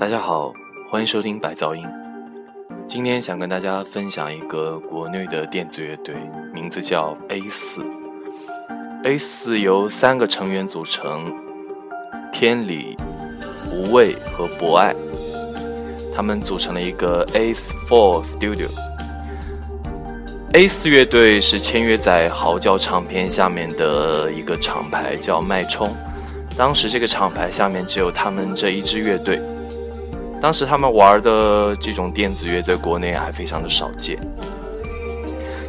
大家好，欢迎收听白噪音。今天想跟大家分享一个国内的电子乐队，名字叫 A 四。A 四由三个成员组成：天理、无畏和博爱。他们组成了一个 A Four Studio。A 四乐队是签约在嚎叫唱片下面的一个厂牌，叫脉冲。当时这个厂牌下面只有他们这一支乐队。当时他们玩的这种电子乐在国内还非常的少见。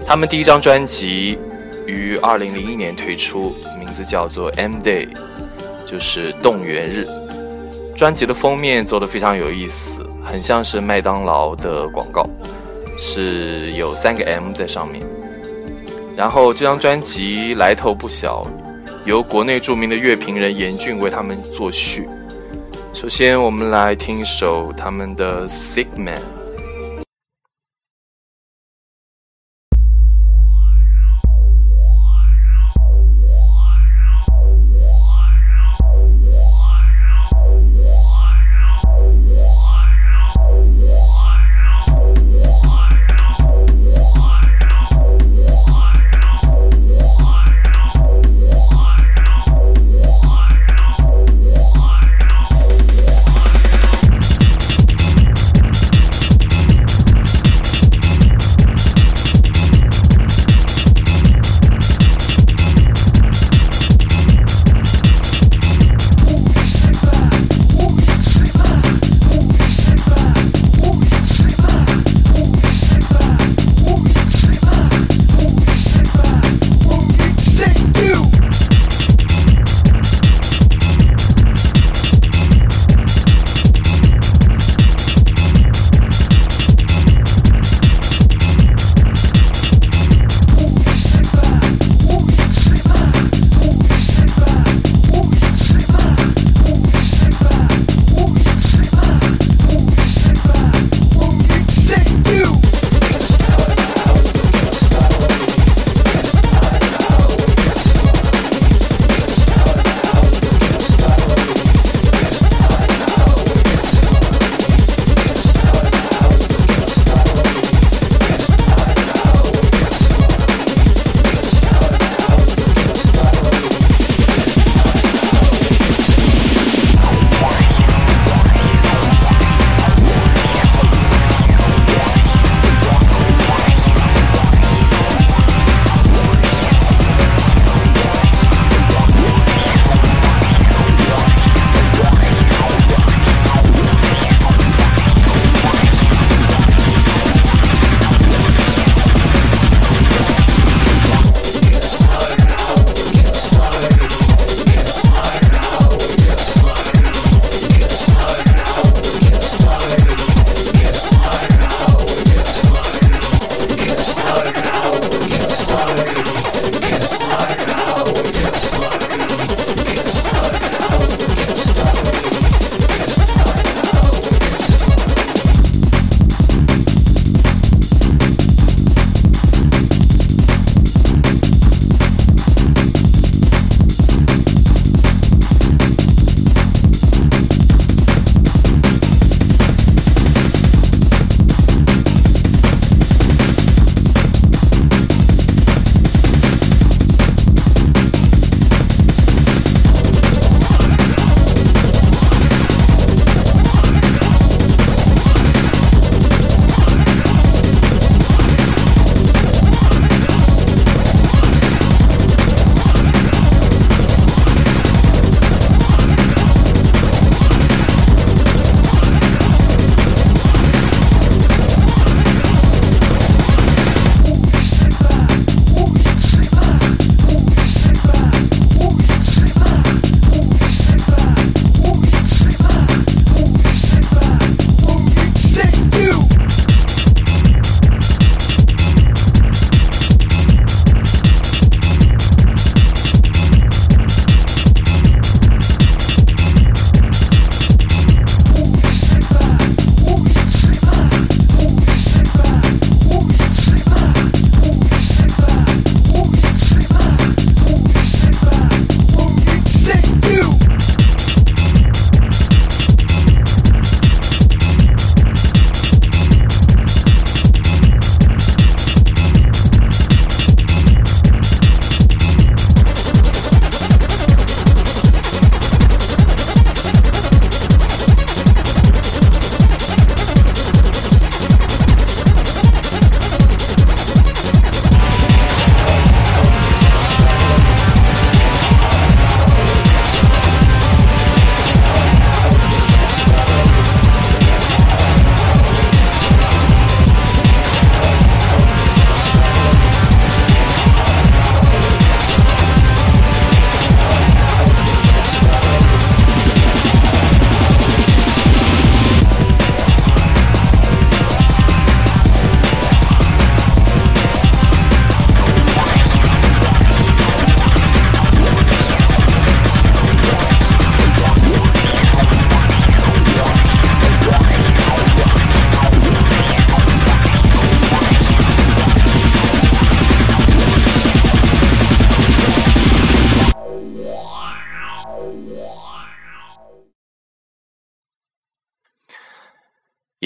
他们第一张专辑于二零零一年推出，名字叫做《M Day》，就是动员日。专辑的封面做的非常有意思，很像是麦当劳的广告，是有三个 M 在上面。然后这张专辑来头不小，由国内著名的乐评人严俊为他们作序。首先，我们来听一首他们的《Sick Man》。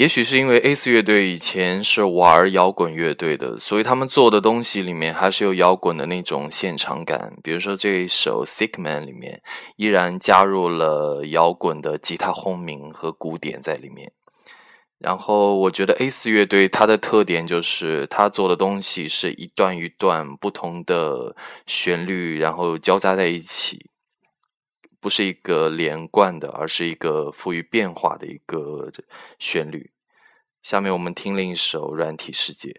也许是因为 A 四乐队以前是玩摇滚乐队的，所以他们做的东西里面还是有摇滚的那种现场感。比如说这一首《Sick Man》里面，依然加入了摇滚的吉他轰鸣和鼓点在里面。然后我觉得 A 四乐队它的特点就是它做的东西是一段一段不同的旋律，然后交杂在一起。不是一个连贯的，而是一个富于变化的一个旋律。下面我们听另一首《软体世界》。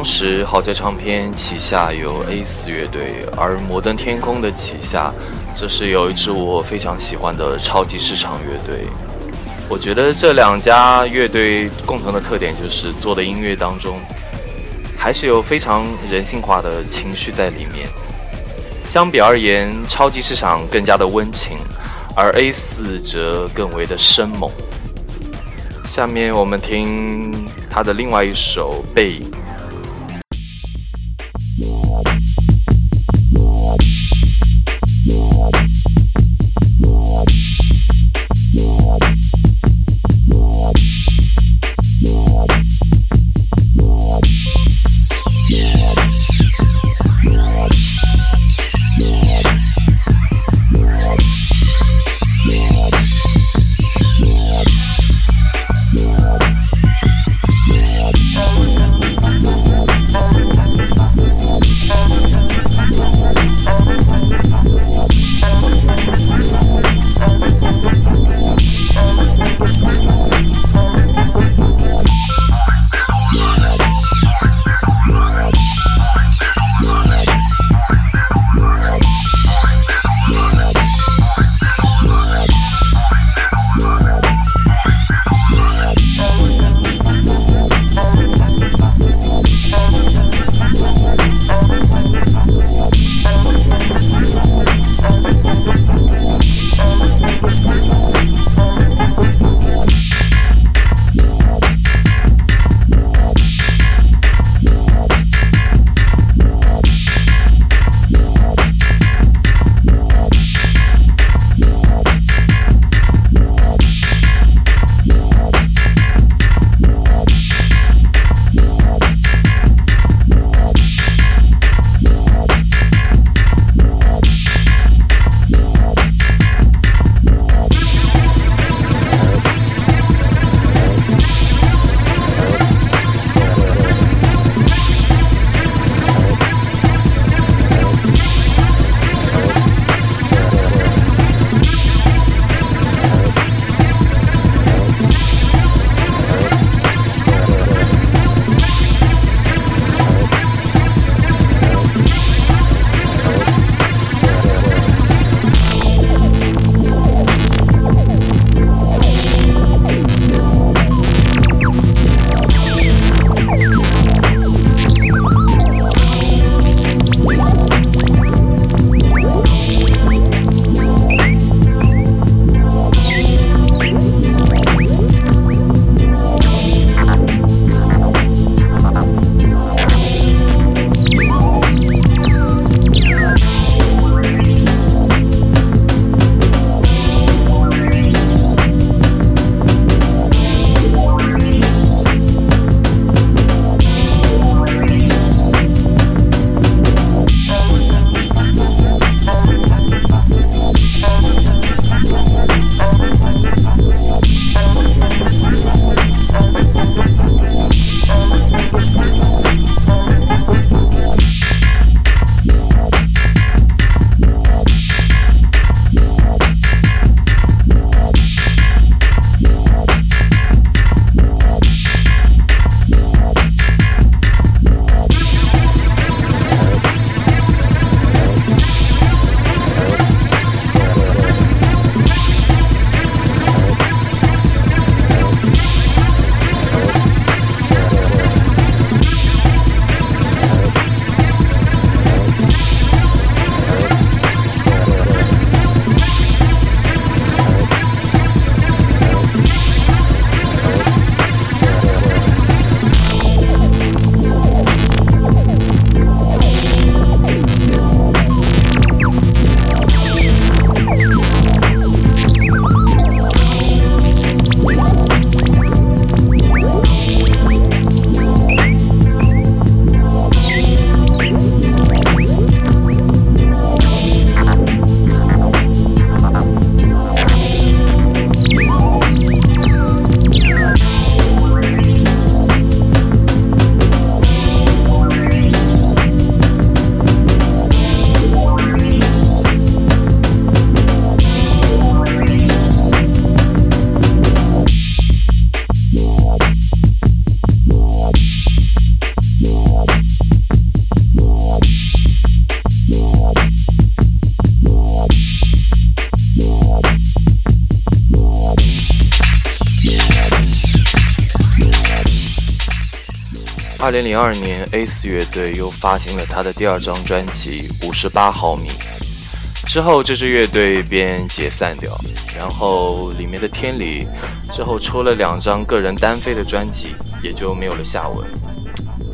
当时豪杰唱片旗下有 A 四乐队，而摩登天空的旗下，这是有一支我非常喜欢的超级市场乐队。我觉得这两家乐队共同的特点就是做的音乐当中，还是有非常人性化的情绪在里面。相比而言，超级市场更加的温情，而 A 四则更为的生猛。下面我们听他的另外一首《背影》。二零零二年，A 四乐队又发行了他的第二张专辑《五十八毫米》，之后这支乐队便解散掉，然后里面的天理之后出了两张个人单飞的专辑，也就没有了下文。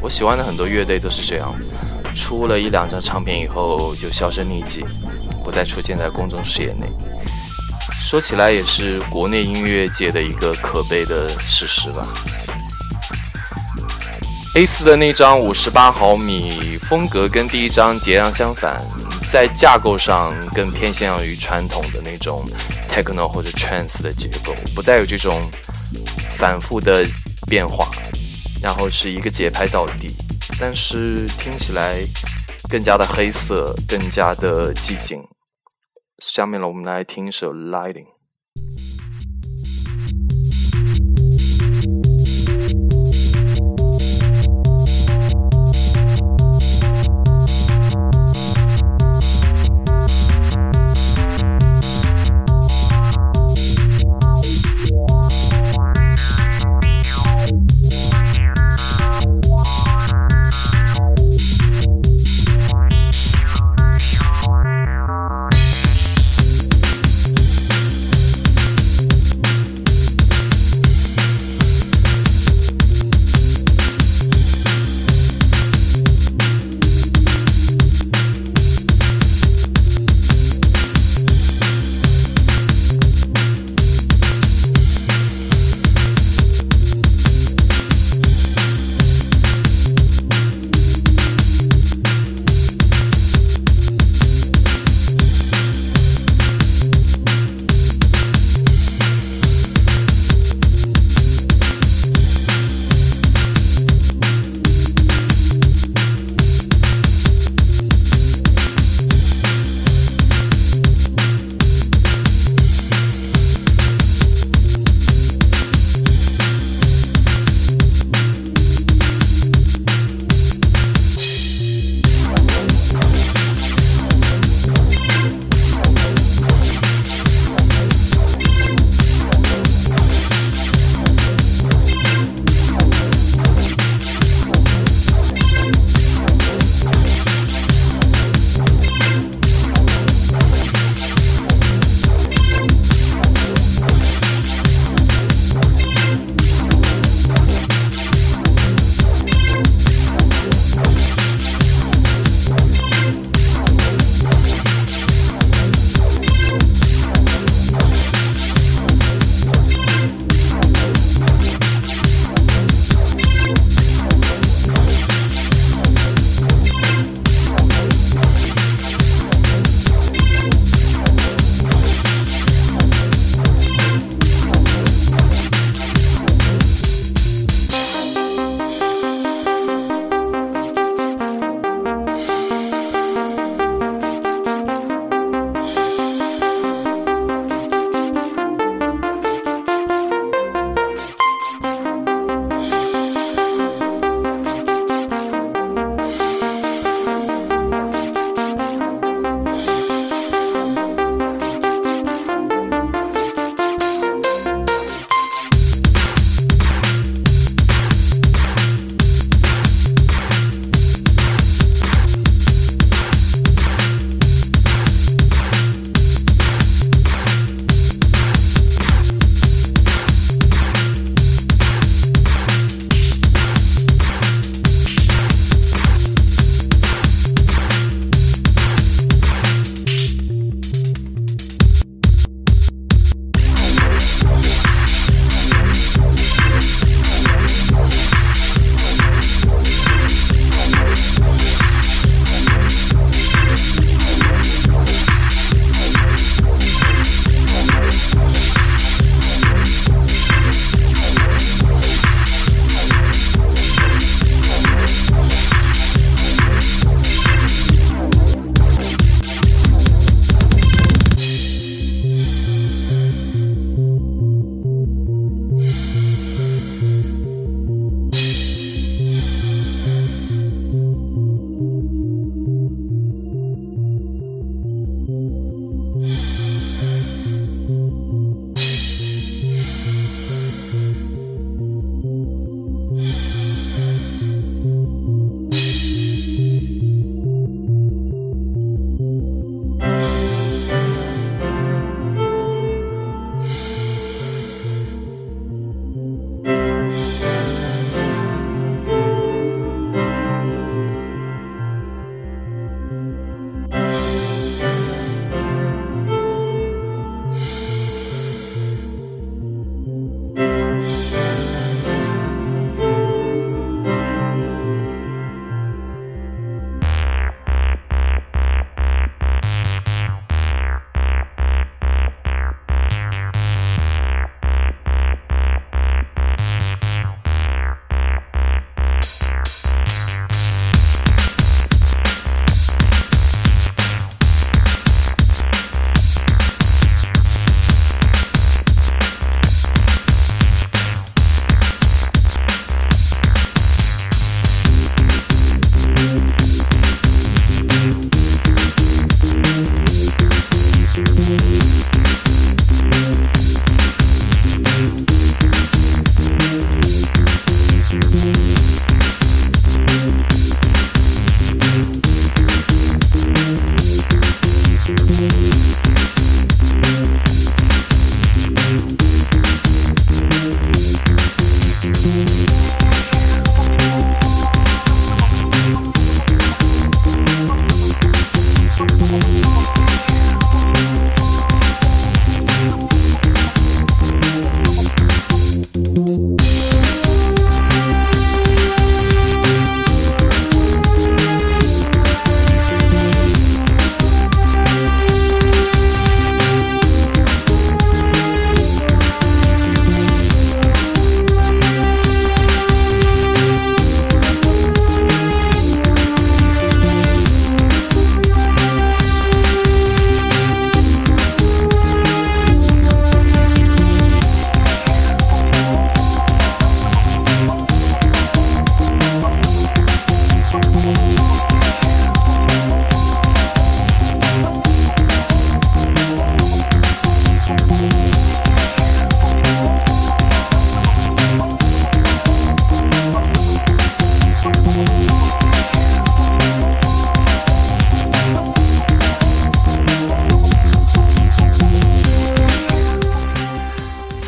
我喜欢的很多乐队都是这样，出了一两张唱片以后就销声匿迹，不再出现在公众视野内。说起来也是国内音乐界的一个可悲的事实吧。A 四的那张五十八毫米风格跟第一张截然相反，在架构上更偏向于传统的那种 techno 或者 trance 的结构，不再有这种反复的变化，然后是一个节拍到底，但是听起来更加的黑色，更加的寂静。下面呢，我们来听一首《Lighting》。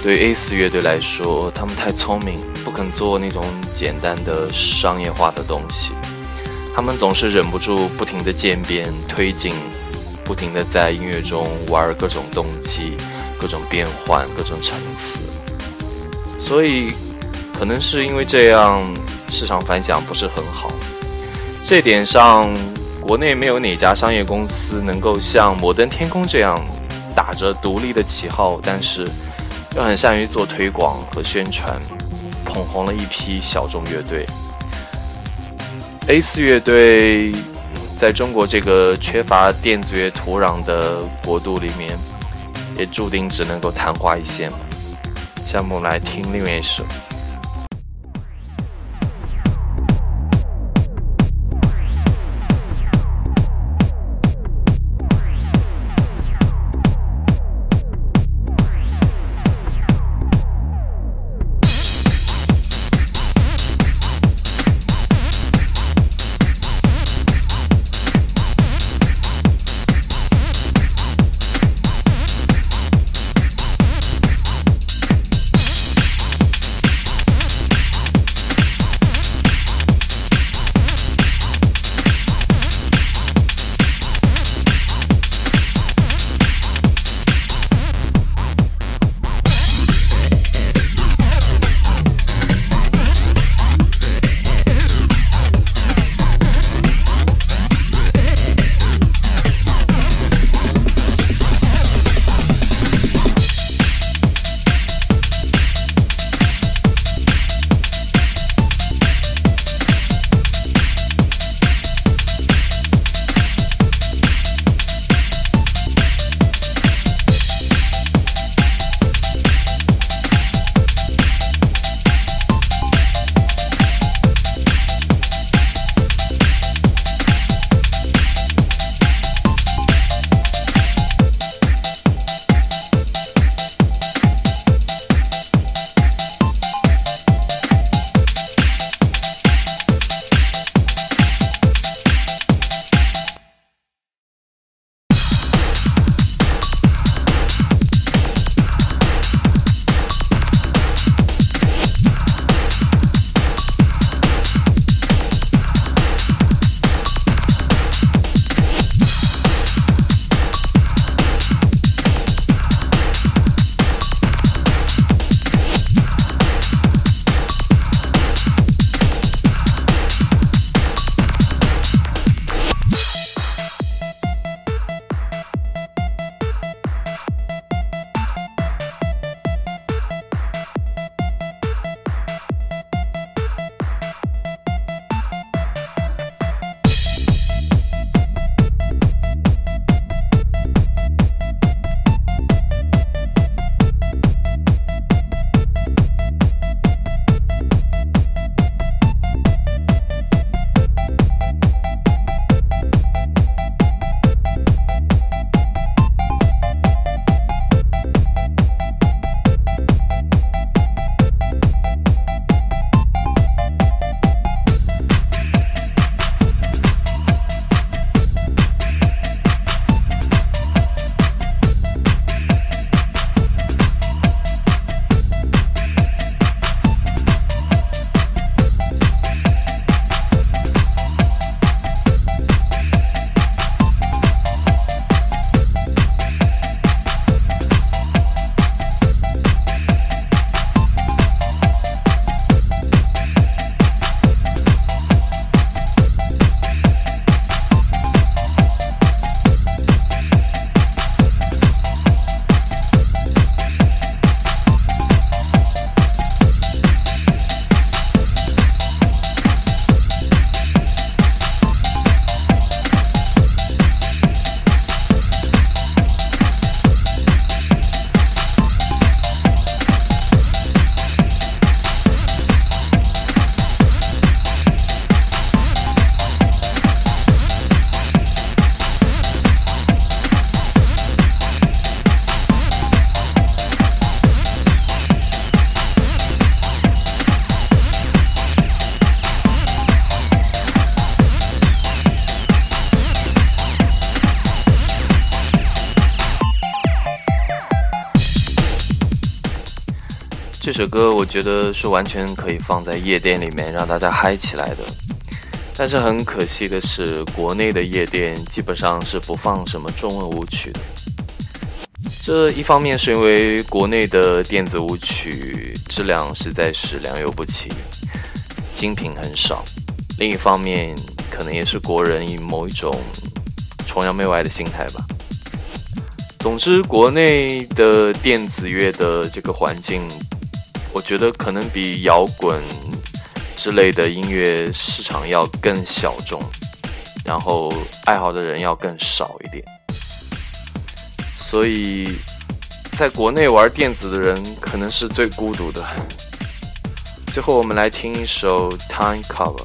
对 A 四乐队来说，他们太聪明，不肯做那种简单的商业化的东西。他们总是忍不住不停的渐变推进，不停的在音乐中玩各种动机、各种变换、各种层次。所以，可能是因为这样，市场反响不是很好。这点上，国内没有哪家商业公司能够像摩登天空这样，打着独立的旗号，但是。又很善于做推广和宣传，捧红了一批小众乐队。A 四乐队在中国这个缺乏电子乐土壤的国度里面，也注定只能够昙花一现。下面我们来听另外一首。首歌我觉得是完全可以放在夜店里面让大家嗨起来的。但是很可惜的是，国内的夜店基本上是不放什么中文舞曲的。这一方面是因为国内的电子舞曲质量实在是良莠不齐，精品很少；另一方面，可能也是国人以某一种崇洋媚外的心态吧。总之，国内的电子乐的这个环境，我觉得可能比摇滚之类的音乐市场要更小众，然后爱好的人要更少一点。所以，在国内玩电子的人可能是最孤独的。最后，我们来听一首《Time Cover》。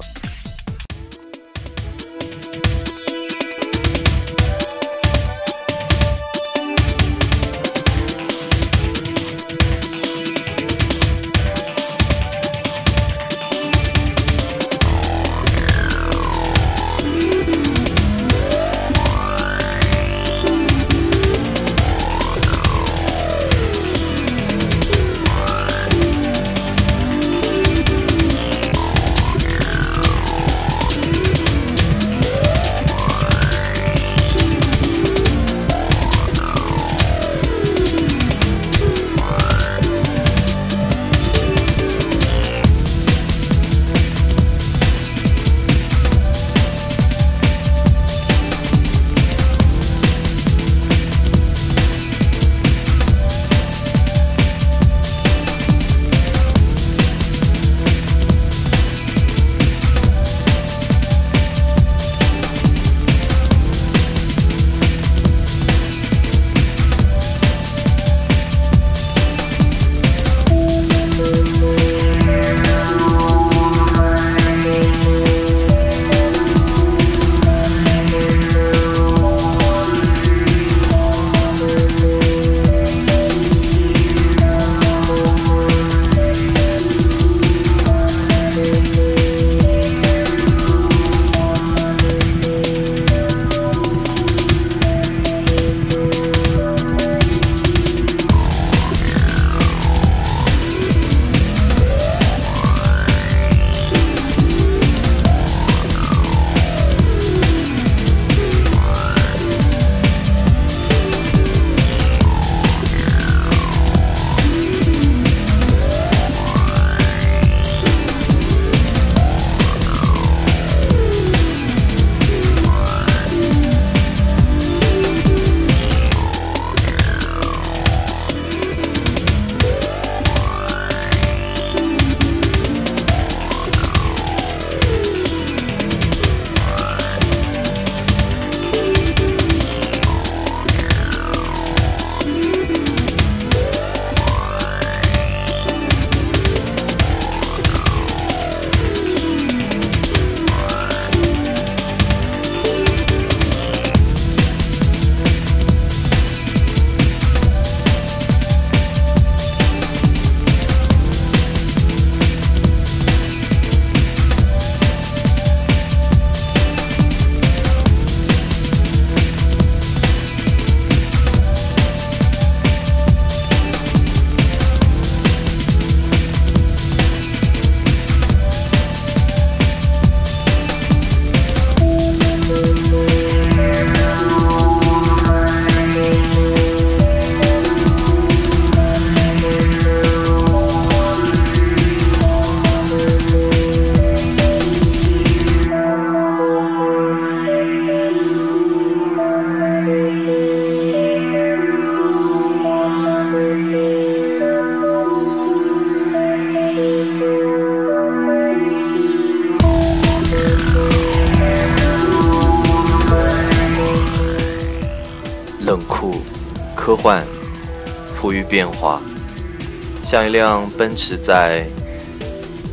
像一辆奔驰在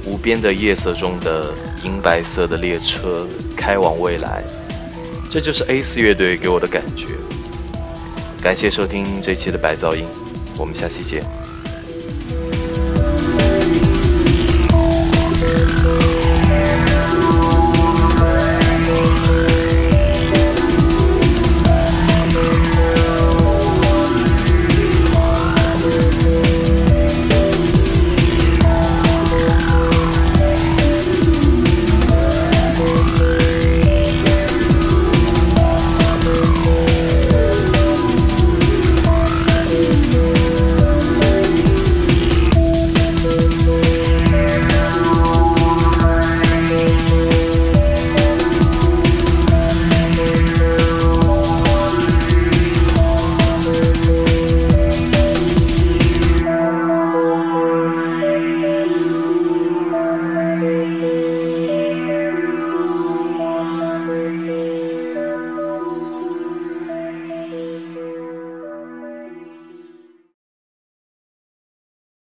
无边的夜色中的银白色的列车开往未来这就是 a 四乐队给我的感觉。感谢收听这期的白噪音我们下期见。